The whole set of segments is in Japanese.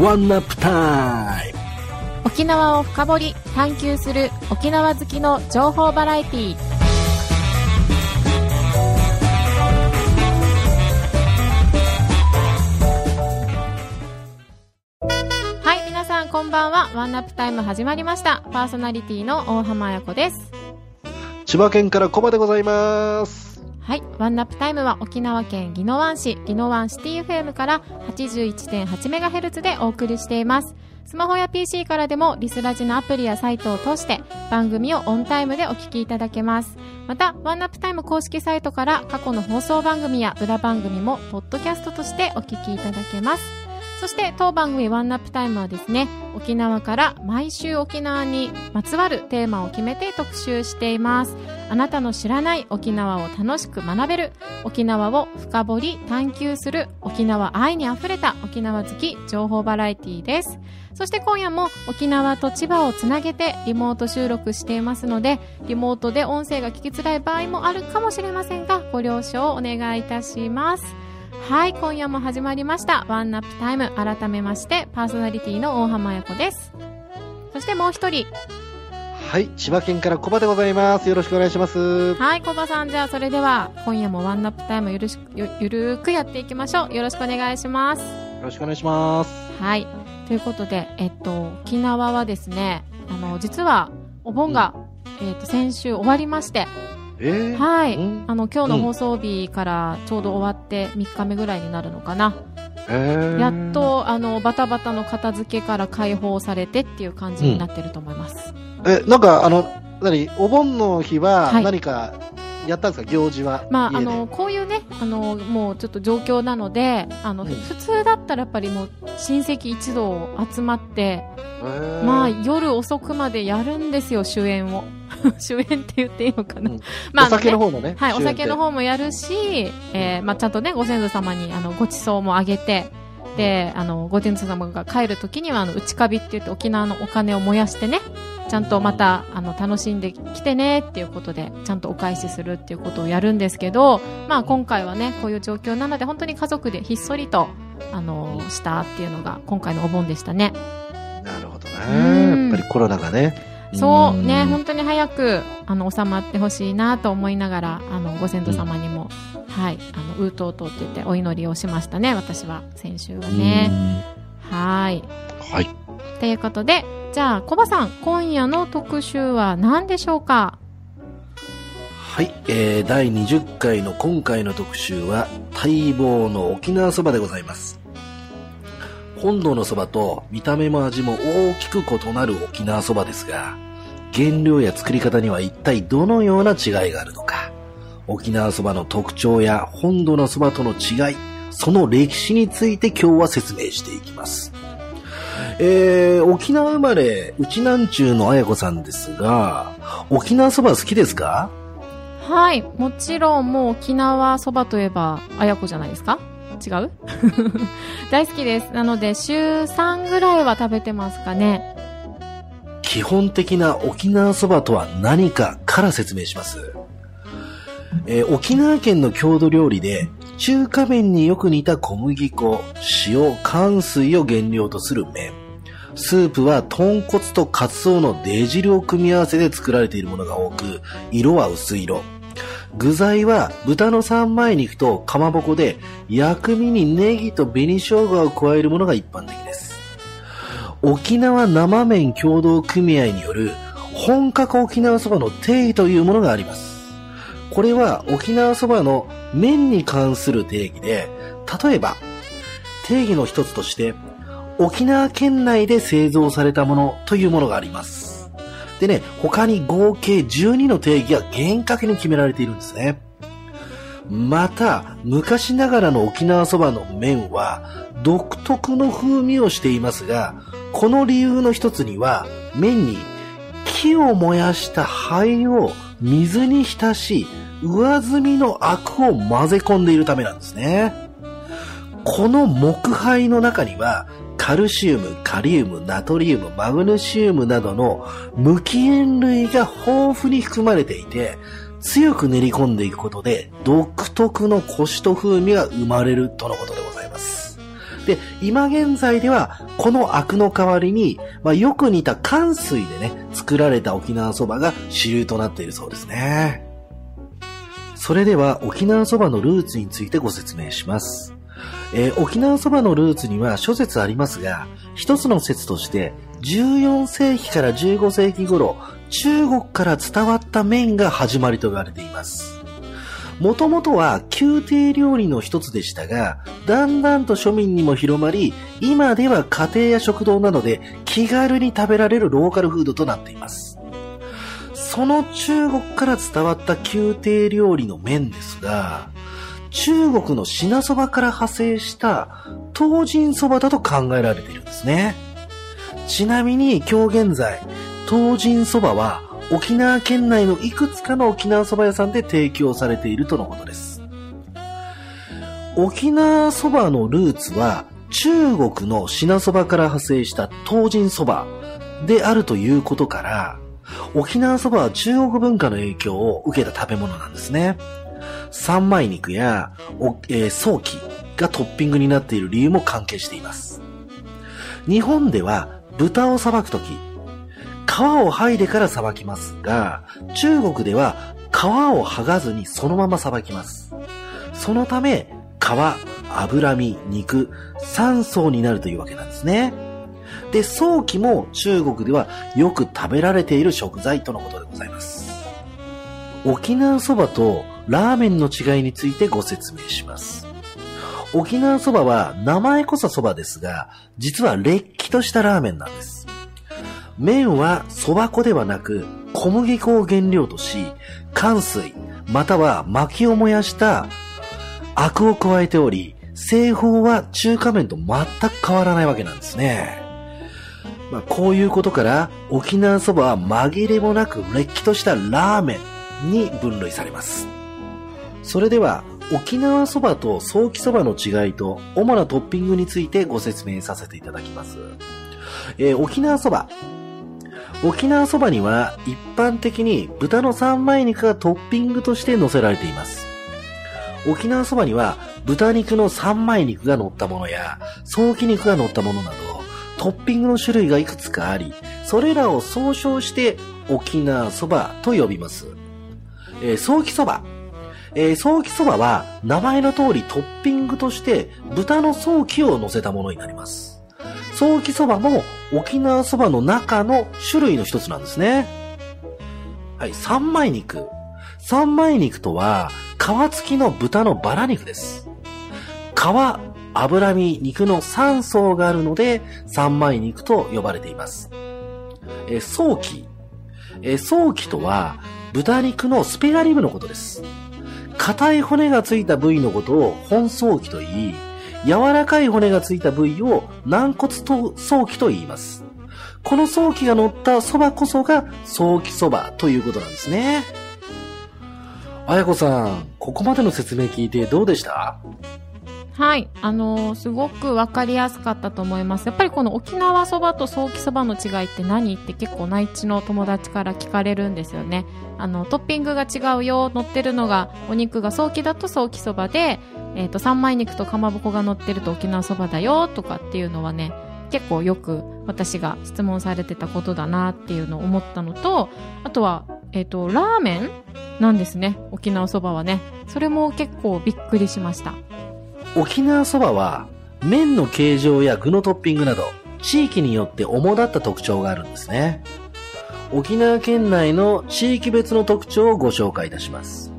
ワンナップタイム沖縄を深掘り探求する沖縄好きの情報バラエティー。はい皆さんこんばんは。ワンナップタイム始まりました。パーソナリティの大浜彩子です。千葉県からコバでございますはい。ワンナップタイムは沖縄県宜野湾市、宜野湾シティ FM から 81.8MHz でお送りしています。スマホや PC からでもリスラジのアプリやサイトを通して番組をオンタイムでお聞きいただけます。また、ワンナップタイム公式サイトから過去の放送番組や裏番組もポッドキャストとしてお聞きいただけます。そして当番組ワンナップタイムはですね、沖縄から毎週沖縄にまつわるテーマを決めて特集しています。あなたの知らない沖縄を楽しく学べる、沖縄を深掘り探求する、沖縄愛にあふれた沖縄好き情報バラエティです。そして今夜も沖縄と千葉をつなげてリモート収録していますので、リモートで音声が聞きづらい場合もあるかもしれませんが、ご了承お願いいたします。はい、今夜も始まりました。ワンナップタイム。改めまして、パーソナリティの大浜彩子です。そしてもう一人。はい千葉県からコバでございますよろしくお願いしますはい、コバさん。じゃあ、それでは、今夜もワンナップタイムゆるしゆゆるーくやっていきましょう。よろしくお願いします。よろしくお願いしますはい。ということで、えっと、沖縄はですね、あの、実は、お盆が、えっと、先週終わりまして、えー、はい。うん。あの、今日の放送日からちょうど終わって3日目ぐらいになるのかな。えー。やっと、あの、バタバタの片付けから解放されてっていう感じになってると思います。えなんかあの何？お盆の日ははい。何かやったんですか、行事は？まあ、あの、こういうね、あの、もうちょっと状況なので、あの、うん普通だったらやっぱりもう親戚一同集まって、えー。まあ、夜遅くまでやるんですよ、主演を。主演って言っていいのかな。うん。まあ、お酒の方のねはい、お酒の方もやるし、えーまあ、ちゃんとね、ご先祖様に、あの、ご馳走もあげて、で、あの、ご先祖様が帰るときには、あの、内カビって言って沖縄のお金を燃やしてね、ちゃんとまた、あの、楽しんできてねっていうことで、ちゃんとお返しするっていうことをやるんですけど、まあ、今回はね、こういう状況なので、本当に家族でひっそりと、あの、したっていうのが、今回のお盆でしたね。なるほどうん。ねやっぱりコロナがね。そうね、ん。本当に早く、あの、収まってほしいなと思いながら、あの、ご先祖様にも、はい、あの、うーとうとうって言ってお祈りをしましたね、私は、先週はね。はい。うん。はい。ということで、じゃあ、コバさん、今夜の特集は何でしょうか？はい、えー、第20回の今回の特集は待望の沖縄そばでございます。本土のそばと見た目も味も大きく異なる沖縄そばですが原料や作り方には一体どのような違いがあるのか沖縄そばの特徴や本土のそばとの違いその歴史について今日は説明していきますえー、沖縄生まれ、うちなんちゅうのあやこさんですが、沖縄そば好きですか？はい。もちろん、もう沖縄そばといえば、あやこじゃないですか？違う？大好きです。なので、週3ぐらいは食べてますかね。基本的な沖縄そばとは何かから説明します。えー沖縄県の郷土料理で、中華麺によく似た小麦粉、塩、乾水を原料とする麺。スープは豚骨とカツオの出汁を組み合わせで作られているものが多く、色は薄い色。具材は豚の三枚肉とかまぼこで、薬味にネギと紅生姜を加えるものが一般的です。沖縄生麺協同組合による本格沖縄そばの定義というものがあります。これは沖縄そばの麺に関する定義で、例えば、定義の一つとして、沖縄県内で製造されたものというものがあります。でね、他に合計12の定義が厳格に決められているんですね。また、昔ながらの沖縄そばの麺は独特の風味をしていますが、この理由の一つには、麺に木を燃やした灰を水に浸し、上澄みのアクを混ぜ込んでいるためなんですね。この木灰の中には、カルシウム、カリウム、ナトリウム、マグネシウムなどの無機塩類が豊富に含まれていて、強く練り込んでいくことで、独特のコシと風味が生まれるとのことでございます。で、今現在では、このアクの代わりに、まあ、よく似た寒水でね、作られた沖縄そばが主流となっているそうですね。それでは、沖縄そばのルーツについてご説明します。えー、沖縄そばのルーツには諸説ありますが、一つの説として、14世紀から15世紀頃、中国から伝わった麺が始まりと言われています。もともとは宮廷料理の一つでしたが、だんだんと庶民にも広まり、今では家庭や食堂などで気軽に食べられるローカルフードとなっています。その中国から伝わった宮廷料理の麺ですが、中国の品そばから派生した東人そばだと考えられているんですね。ちなみに今日現在、東人そばは沖縄県内のいくつかの沖縄そば屋さんで提供されているとのことです。沖縄そばのルーツは中国の品そばから派生した東人そばであるということから、沖縄そばは中国文化の影響を受けた食べ物なんですね。三枚肉や、えー、早期がトッピングになっている理由も関係しています。日本では豚をさばくとき、皮を剥いでからさばきますが、中国では皮を剥がずにそのままさばきます。そのため、皮、脂身、肉、3層になるというわけなんですね。で、早期も中国ではよく食べられている食材とのことでございます。沖縄そばとラーメンの違いについてご説明します。沖縄そばは名前こそそばですが、実はれっきとしたラーメンなんです。麺は蕎麦粉ではなく小麦粉を原料とし、乾水、または薪を燃やしたアクを加えており、製法は中華麺と全く変わらないわけなんですね。まあ、こういうことから沖縄そばは紛れもなくれっきとしたラーメンに分類されます。それでは沖縄そばと早期そばの違いと主なトッピングについてご説明させていただきます。えー、沖縄そば、沖縄そばには一般的に豚の三枚肉がトッピングとして乗せられています。沖縄そばには豚肉の三枚肉が乗ったものや、早期肉が乗ったものなど、トッピングの種類がいくつかあり、それらを総称して沖縄そばと呼びます。えー、早期そば。えー、早期そばは名前の通りトッピングとして豚の早期を乗せたものになります。早期そばも沖縄そばの中の種類の一つなんですね。はい、三枚肉。三枚肉とは、皮付きの豚のバラ肉です。皮、脂身、肉の3層があるので、三枚肉と呼ばれています。え早期。え早期とは、豚肉のスペアリブのことです。硬い骨がついた部位のことを本早期と言い、柔らかい骨がついた部位を軟骨と早期と言います。この早期が乗った蕎麦こそが早期蕎麦ということなんですね。あやこさん、ここまでの説明聞いてどうでした？はい。あのー、すごくわかりやすかったと思います。やっぱりこの沖縄そばと早期そばの違いって何って結構内地の友達から聞かれるんですよね。あの、トッピングが違うよ、乗ってるのが、お肉が早期だと早期そばで、えっ、ー、と、三枚肉とかまぼこが乗ってると沖縄そばだよ、とかっていうのはね、結構よく私が質問されてたことだなっていうのを思ったのと、あとは、えっ、ー、と、ラーメンなんですね。沖縄そばはね。それも結構びっくりしました。沖縄そばは麺の形状や具のトッピングなど地域によって主だった特徴があるんですね。沖縄県内の地域別の特徴をご紹介いたします。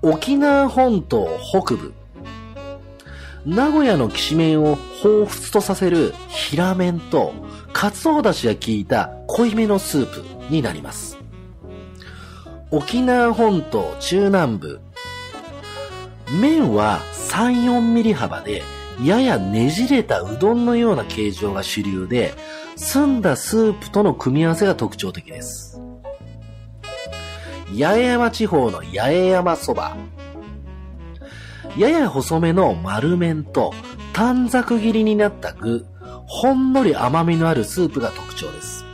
沖縄本島北部。名古屋のきしめんを彷彿とさせる平麺と、かつおだしが効いた濃いめのスープになります。沖縄本島中南部。麺は3、4ミリ幅で、ややねじれたうどんのような形状が主流で、澄んだスープとの組み合わせが特徴的です。八重山地方の八重山そば。やや細めの丸麺と短冊切りになった具、ほんのり甘みのあるスープが特徴です。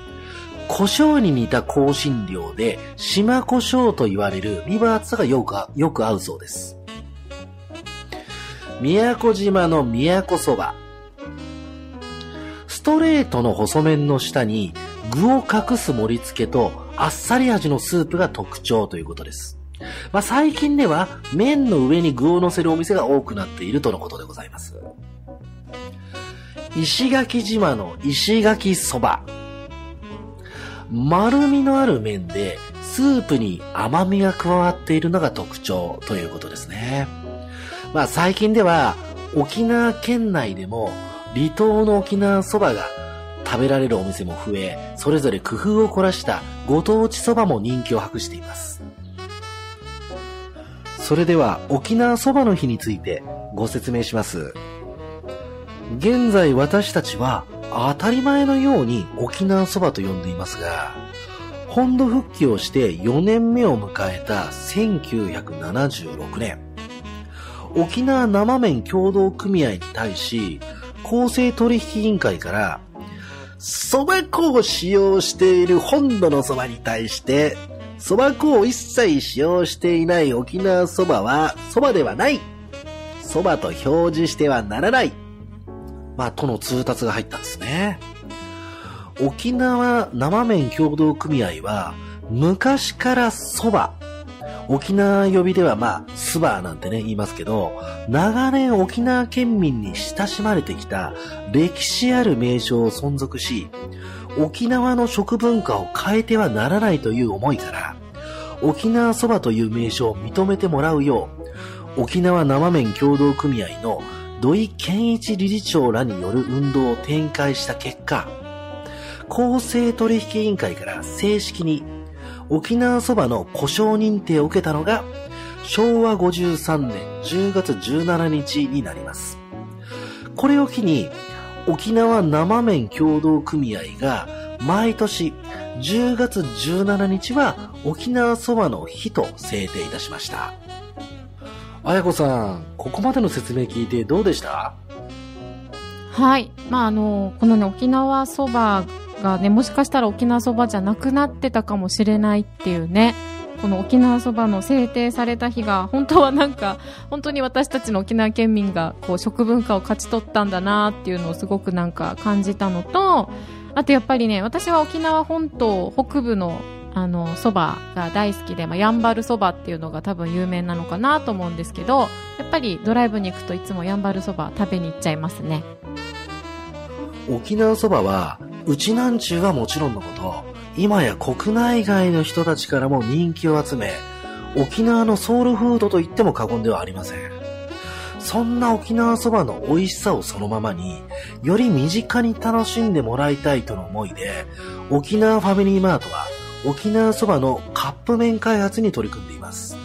胡椒に似た香辛料で、島胡椒と言われるビバーツがよくよく合うそうです。宮古島の宮古そば。ストレートの細麺の下に具を隠す盛り付けとあっさり味のスープが特徴ということです。まあ、最近では麺の上に具を乗せるお店が多くなっているとのことでございます。石垣島の石垣そば。丸みのある麺でスープに甘みが加わっているのが特徴ということですね。まあ最近では沖縄県内でも離島の沖縄そばが食べられるお店も増え、それぞれ工夫を凝らしたご当地そばも人気を博しています。それでは沖縄そばの日についてご説明します。現在私たちは当たり前のように沖縄そばと呼んでいますが、本土復帰をして4年目を迎えた1976年、沖縄生麺協同組合に対し、公正取引委員会から、蕎麦粉を使用している本土の蕎麦に対して、蕎麦粉を一切使用していない沖縄蕎麦は蕎麦ではない蕎麦と表示してはならないまあ、との通達が入ったんですね。沖縄生麺協同組合は、昔から蕎麦、沖縄呼びではまあ、スバーなんてね、言いますけど、長年沖縄県民に親しまれてきた歴史ある名称を存続し、沖縄の食文化を変えてはならないという思いから、沖縄そばという名称を認めてもらうよう、沖縄生麺協同組合の土井健一理事長らによる運動を展開した結果、公正取引委員会から正式に沖縄そばの故障認定を受けたのが昭和53年10月17日になります。これを機に沖縄生麺協同組合が毎年10月17日は沖縄そばの日と制定いたしました。あやこさん、ここまでの説明聞いてどうでした？はい。まあ、あの、このね、沖縄そばがね、もしかしたら沖縄そばじゃなくなってたかもしれないっていうね、この沖縄そばの制定された日が、本当はなんか、本当に私たちの沖縄県民が、こう、食文化を勝ち取ったんだなっていうのをすごくなんか感じたのと、あとやっぱりね、私は沖縄本島北部のあの、蕎麦が大好きで、まあ、やんばる蕎麦っていうのが多分有名なのかなと思うんですけど、やっぱりドライブに行くといつもやんばる蕎麦食べに行っちゃいますね。沖縄そばは、うちなんちゅうはもちろんのこと、今や国内外の人たちからも人気を集め、沖縄のソウルフードと言っても過言ではありません。そんな沖縄そばの美味しさをそのままに、より身近に楽しんでもらいたいとの思いで、沖縄ファミリーマートは沖縄そばのカップ麺開発に取り組んでいます。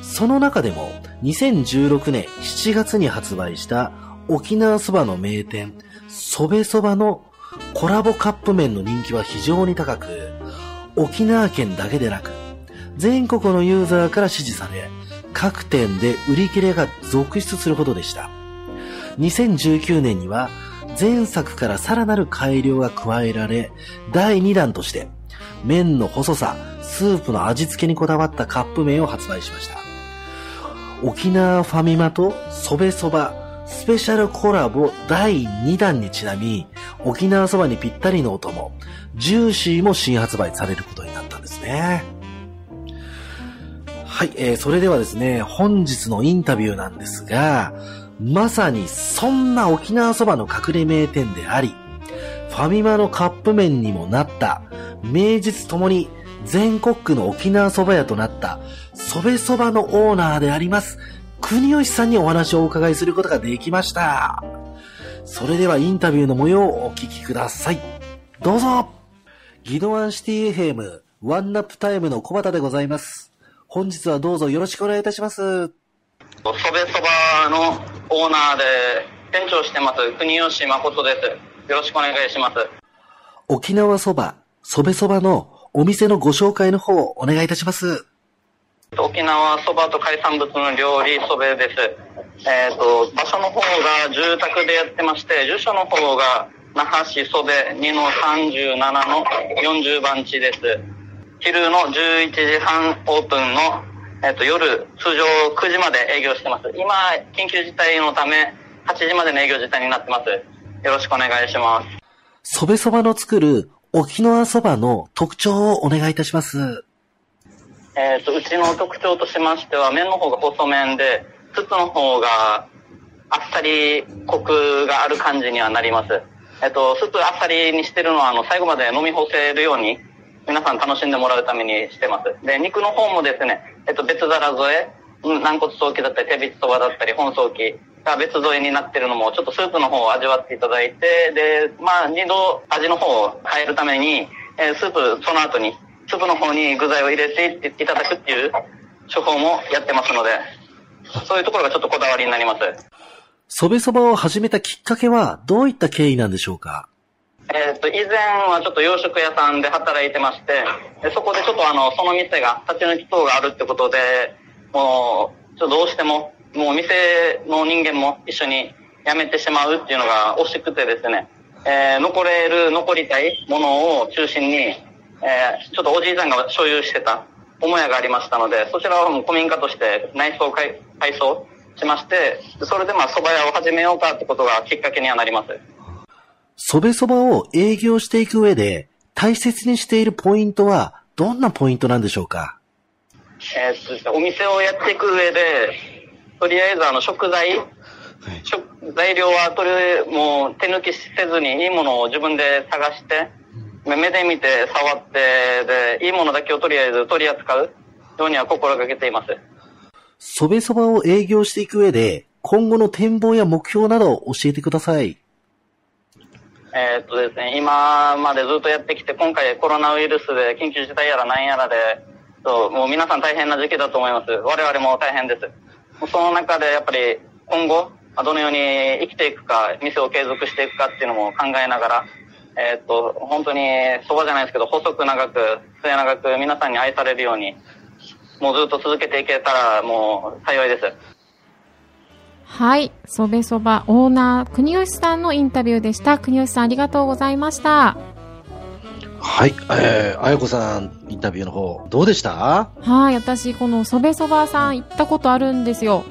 その中でも2016年7月に発売した沖縄そばの名店、そべそばのコラボカップ麺の人気は非常に高く、沖縄県だけでなく、全国のユーザーから支持され、各店で売り切れが続出するほどでした。2019年には前作からさらなる改良が加えられ、第2弾として麺の細さ、スープの味付けにこだわったカップ麺を発売しました。沖縄ファミマとそべそばスペシャルコラボ第2弾にちなみ、沖縄そばにぴったりのお供、ジューシーも新発売されることになったんですね。はい、えー、それではですね、本日のインタビューなんですが、まさにそんな沖縄そばの隠れ名店であり、ファミマのカップ麺にもなった名実ともに全国区の沖縄そば屋となったそべそばのオーナーであります、国吉さんにお話をお伺いすることができました。それではインタビューの模様をお聞きください。どうぞギドワンシティ FM ワンナップタイムの小畑でございます。本日はどうぞよろしくお願いいたします。そべそばのオーナーで店長してます、国吉誠です。よろしくお願いします。沖縄そばそべそばのお店のご紹介の方をお願いいたします。沖縄そばと海産物の料理そべです。えっ、ー、と、場所の方が住宅でやってまして、住所の方が那覇市そべ2の37の40番地です。昼の11時半オープンのえっ、と、夜、通常9時まで営業してます。今、緊急事態のため、8時までの営業時短になってます。よろしくお願いします。そべそばの作る沖縄そばの特徴をお願いいたします。えっ、と、うちの特徴としましては、麺の方が細麺で、筒の方があっさりコクがある感じにはなります。えっ、と、スープあっさりにしてるのは、あの、最後まで飲み干せるように、皆さん楽しんでもらうためにしてます。で、肉の方もですね、えっ、と、別皿添え、軟骨早期だったり、手びつそばだったり、本早期が別添えになってるのも、ちょっとスープの方を味わっていただいて、で、まあ、二度味の方を変えるために、えースープ、その後に、スープの方に具材を入れていただくっていう手法もやってますので、そういうところがちょっとこだわりになります。そべそばを始めたきっかけはどういった経緯なんでしょうか？えっ、と、以前はちょっと洋食屋さんで働いてまして、でそこでちょっとあの、その店が立ち退き等があるってことで、もう、ちょっとどうしても、もう店の人間も一緒に辞めてしまうっていうのが惜しくてですね、えー残れる、残りたいものを中心に、えーちょっとおじいさんが所有してた母屋がありましたので、そちらをもう古民家として内装改改装しまして、それでまあ蕎麦屋を始めようかってことがきっかけにはなります。そべそばを営業していく上で大切にしているポイントはどんなポイントなんでしょうか？えーっとですね。お店をやっていく上で、とりあえずあの食材、食材料はとりあえずもう手抜きせずにいいものを自分で探して、目で見て触って、で、いいものだけをとりあえず取り扱うようには心がけています。そべそばを営業していく上で今後の展望や目標などを教えてください。えーっとですね、今までずっとやってきて、今回コロナウイルスで緊急事態やら何やらで、そうもう皆さん大変な時期だと思います。我々も大変です。その中でやっぱり今後、まあどのように生きていくか、店を継続していくかっていうのも考えながら、えーっと、本当にそばじゃないですけど、細く長く、末長く皆さんに愛されるように、もうずっと続けていけたらもう幸いです。はい。そべそばオーナー、国吉さんのインタビューでした。国吉さんありがとうございました。はい、えー、あやこさん、インタビューの方、どうでした？はい。私、このそべそばさん行ったことあるんですよ。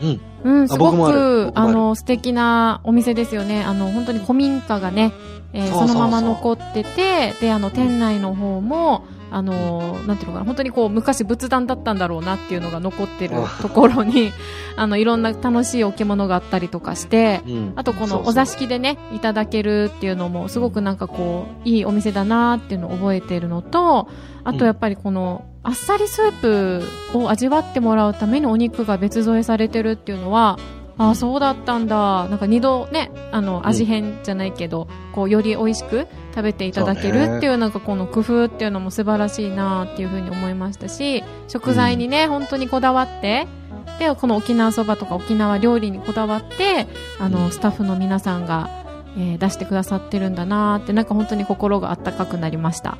うん。うん、すごく、あるあの、素敵なお店ですよね。あの、本当に古民家がね、えーそのまま残ってて、で、あの、店内の方も、あの、なんていうのかな、本当にこう、昔仏壇だったんだろうなっていうのが残ってるところに、あの、いろんな楽しい置物があったりとかして、うん。あとこのお座敷でね、いただけるっていうのも、すごくなんかこう、いいお店だなっていうのを覚えているのと、あとやっぱりこの、あっさりスープを味わってもらうためにお肉が別添えされてるっていうのは、ああ、そうだったんだ。なんか二度ね、あの、味変じゃないけど、こう、より美味しく食べていただけるっていう、なんかこの工夫っていうのも素晴らしいなっていうふうに思いましたし、食材にね、本当にこだわって、で、この沖縄そばとか沖縄料理にこだわって、あの、スタッフの皆さんが、えー出してくださってるんだなって、なんか本当に心があったかくなりました。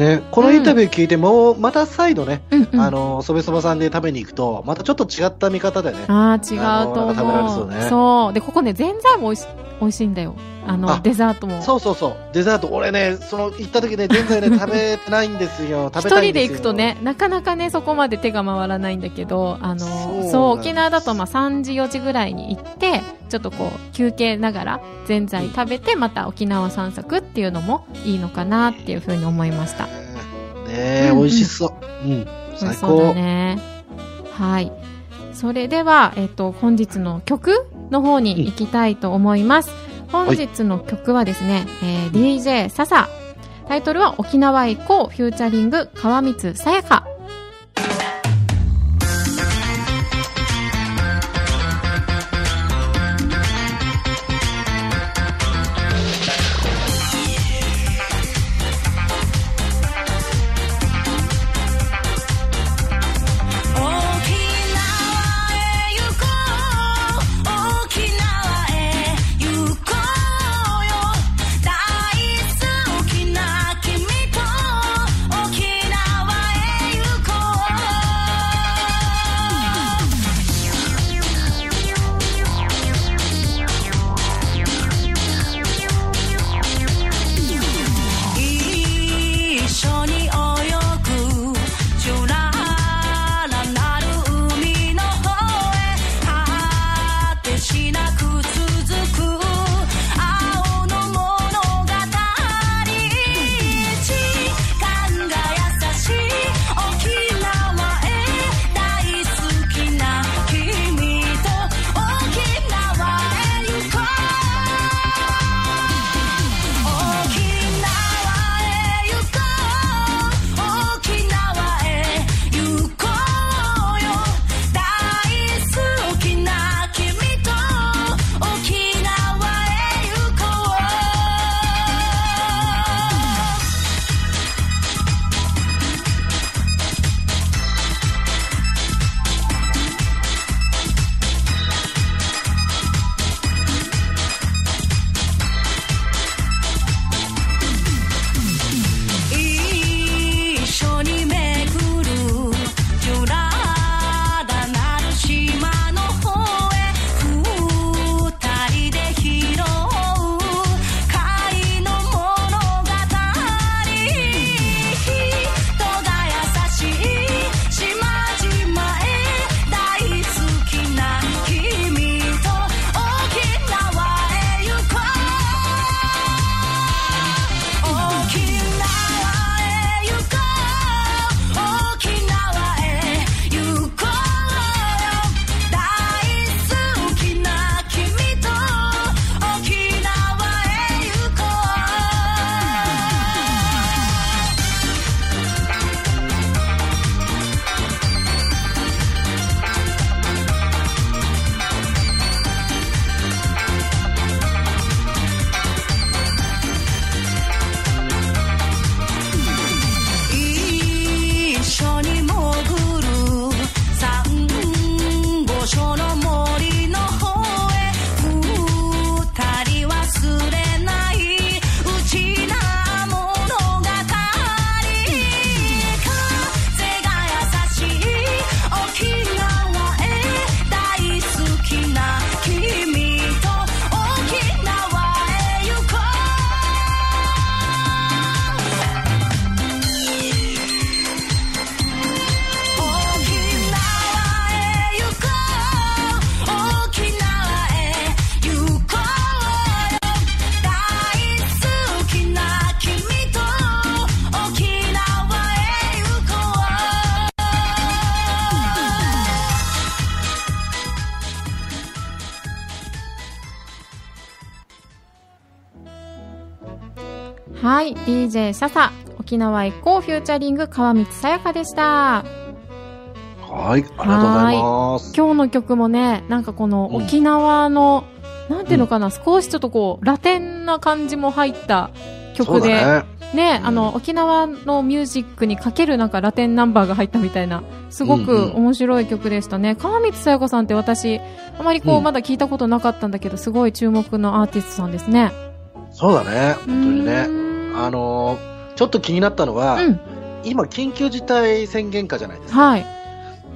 ね、このインタビュー聞いても、また再度ね、うん、うん。あの、そべそばさんで食べに行くと、またちょっと違った見方でね。ああ、違うと食べられ思。そううねそう。で、ここね、ぜんざいも美味し美味しいんだよ。あの、あデザートも。そうそうそう。デザート、俺ね、その、行った時ね、全然ね、食べてないんですよ。食べたいんですよ。一人で行くとね、なかなかね、そこまで手が回らないんだけど、あの、そうそう沖縄だとまあ3時、4時ぐらいに行って、ちょっとこう、休憩ながら、ぜんざい食べて、また沖縄散策っていうのもいいのかなっていうふうに思いました。ねえ、うんうん美味しそう。うん。美最味しそうだ高。ね。はい。それでは、えっと、本日の曲の方に行きたいと思います。本日の曲はですね、えー DJ 笹。タイトルは沖縄へ行こうフューチャリング川光さやか。DJ シャサ、沖縄エコー featuring 川光さやかでした。はい、ありがとうございます。今日の曲もね、なんかこのうん沖縄の、なんていうのかな、少しちょっとこう、ラテンな感じも入った曲で、だね。ね、うんあの、沖縄のミュージックにかけるなんかラテンナンバーが入ったみたいな、すごくうんうん面白い曲でしたね。川光さやかさんって私、あまりこう、うんまだ聞いたことなかったんだけど、すごい注目のアーティストさんですね。そうだね。本当にうね。あのーちょっと気になったのは、うん、今、緊急事態宣言下じゃないですか。はい。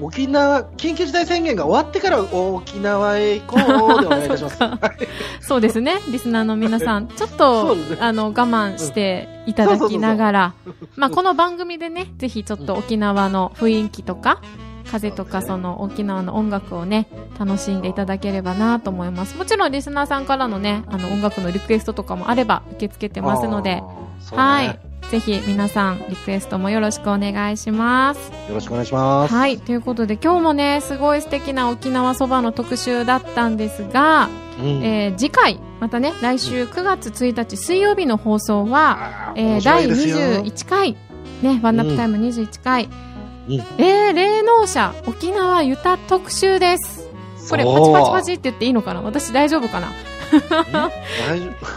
沖縄、緊急事態宣言が終わってから沖縄へ行こうでお願いいたします。そっかそうですね、リスナーの皆さん、ちょっそとね、あの、我慢していただきながら、まあ、この番組でね、ぜひちょっと沖縄の雰囲気とか、風とか、その沖縄の音楽をね、楽しんでいただければなと思います。もちろんリスナーさんからのね、あの音楽のリクエストとかもあれば受け付けてますので、ねはい。ぜひ皆さんリクエストもよろしくお願いします。よろしくお願いします。はい。ということで今日もね、すごい素敵な沖縄そばの特集だったんですが、うんえー次回、またね、来週9月1日水曜日の放送は、あーえー第面白いですよ21回、ね、ワンナップタイム21回、うんえー、霊能者沖縄ユタ特集です。これ、パチパチパチって言っていいのかな？私大丈夫かな？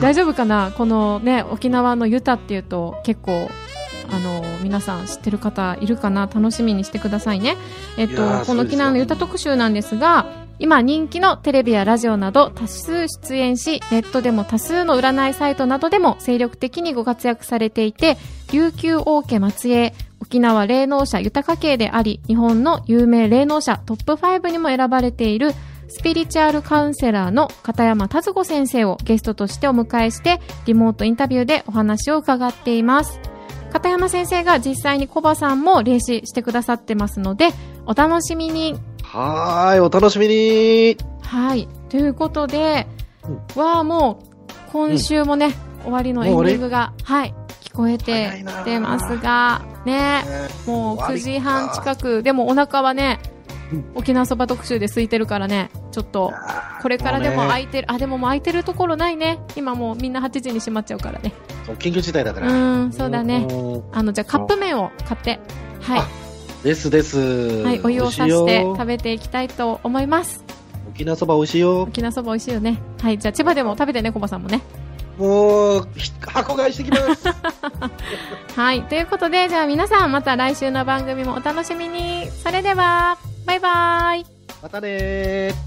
大丈夫？かな？このね、沖縄のユタっていうと結構、あの、皆さん知ってる方いるかな？楽しみにしてくださいね。えっとこの沖縄のユタ特集なんですが、今人気のテレビやラジオなど多数出演し、ネットでも多数の占いサイトなどでも精力的にご活躍されていて、琉球王家末裔、沖縄霊能者豊か系であり、日本の有名霊能者トップ5にも選ばれているスピリチュアルカウンセラーの片山達子先生をゲストとしてお迎えして、リモートインタビューでお話を伺っています。片山先生が実際にコバさんも霊視してくださってますので、お楽しみに。はーい、お楽しみに。はい。ということで、わあ、もう、今週もね、終わりのエンディングが、はい、聞こえてきてますが、ね、もう9時半近く、でもお腹はね、沖縄そば特集で空いてるからね、ちょっと、これからでも空いてる、あ、でももう空いてるところないね。今もうみんな8時に閉まっちゃうからね。緊急事態だかうら。ーん、そうだね。うんあの、じゃあカップ麺を買って、はい。ですです。はい、お湯をさして食べていきたいと思います。沖縄そば美味しいよ。沖縄そば美味しいよね。はい、じゃあ千葉でも食べてね、コバさんもね。もう、ひ箱買いしてきます。はい、ということで、じゃあ皆さんまた来週の番組もお楽しみに。それでは、バイバイ。またねー。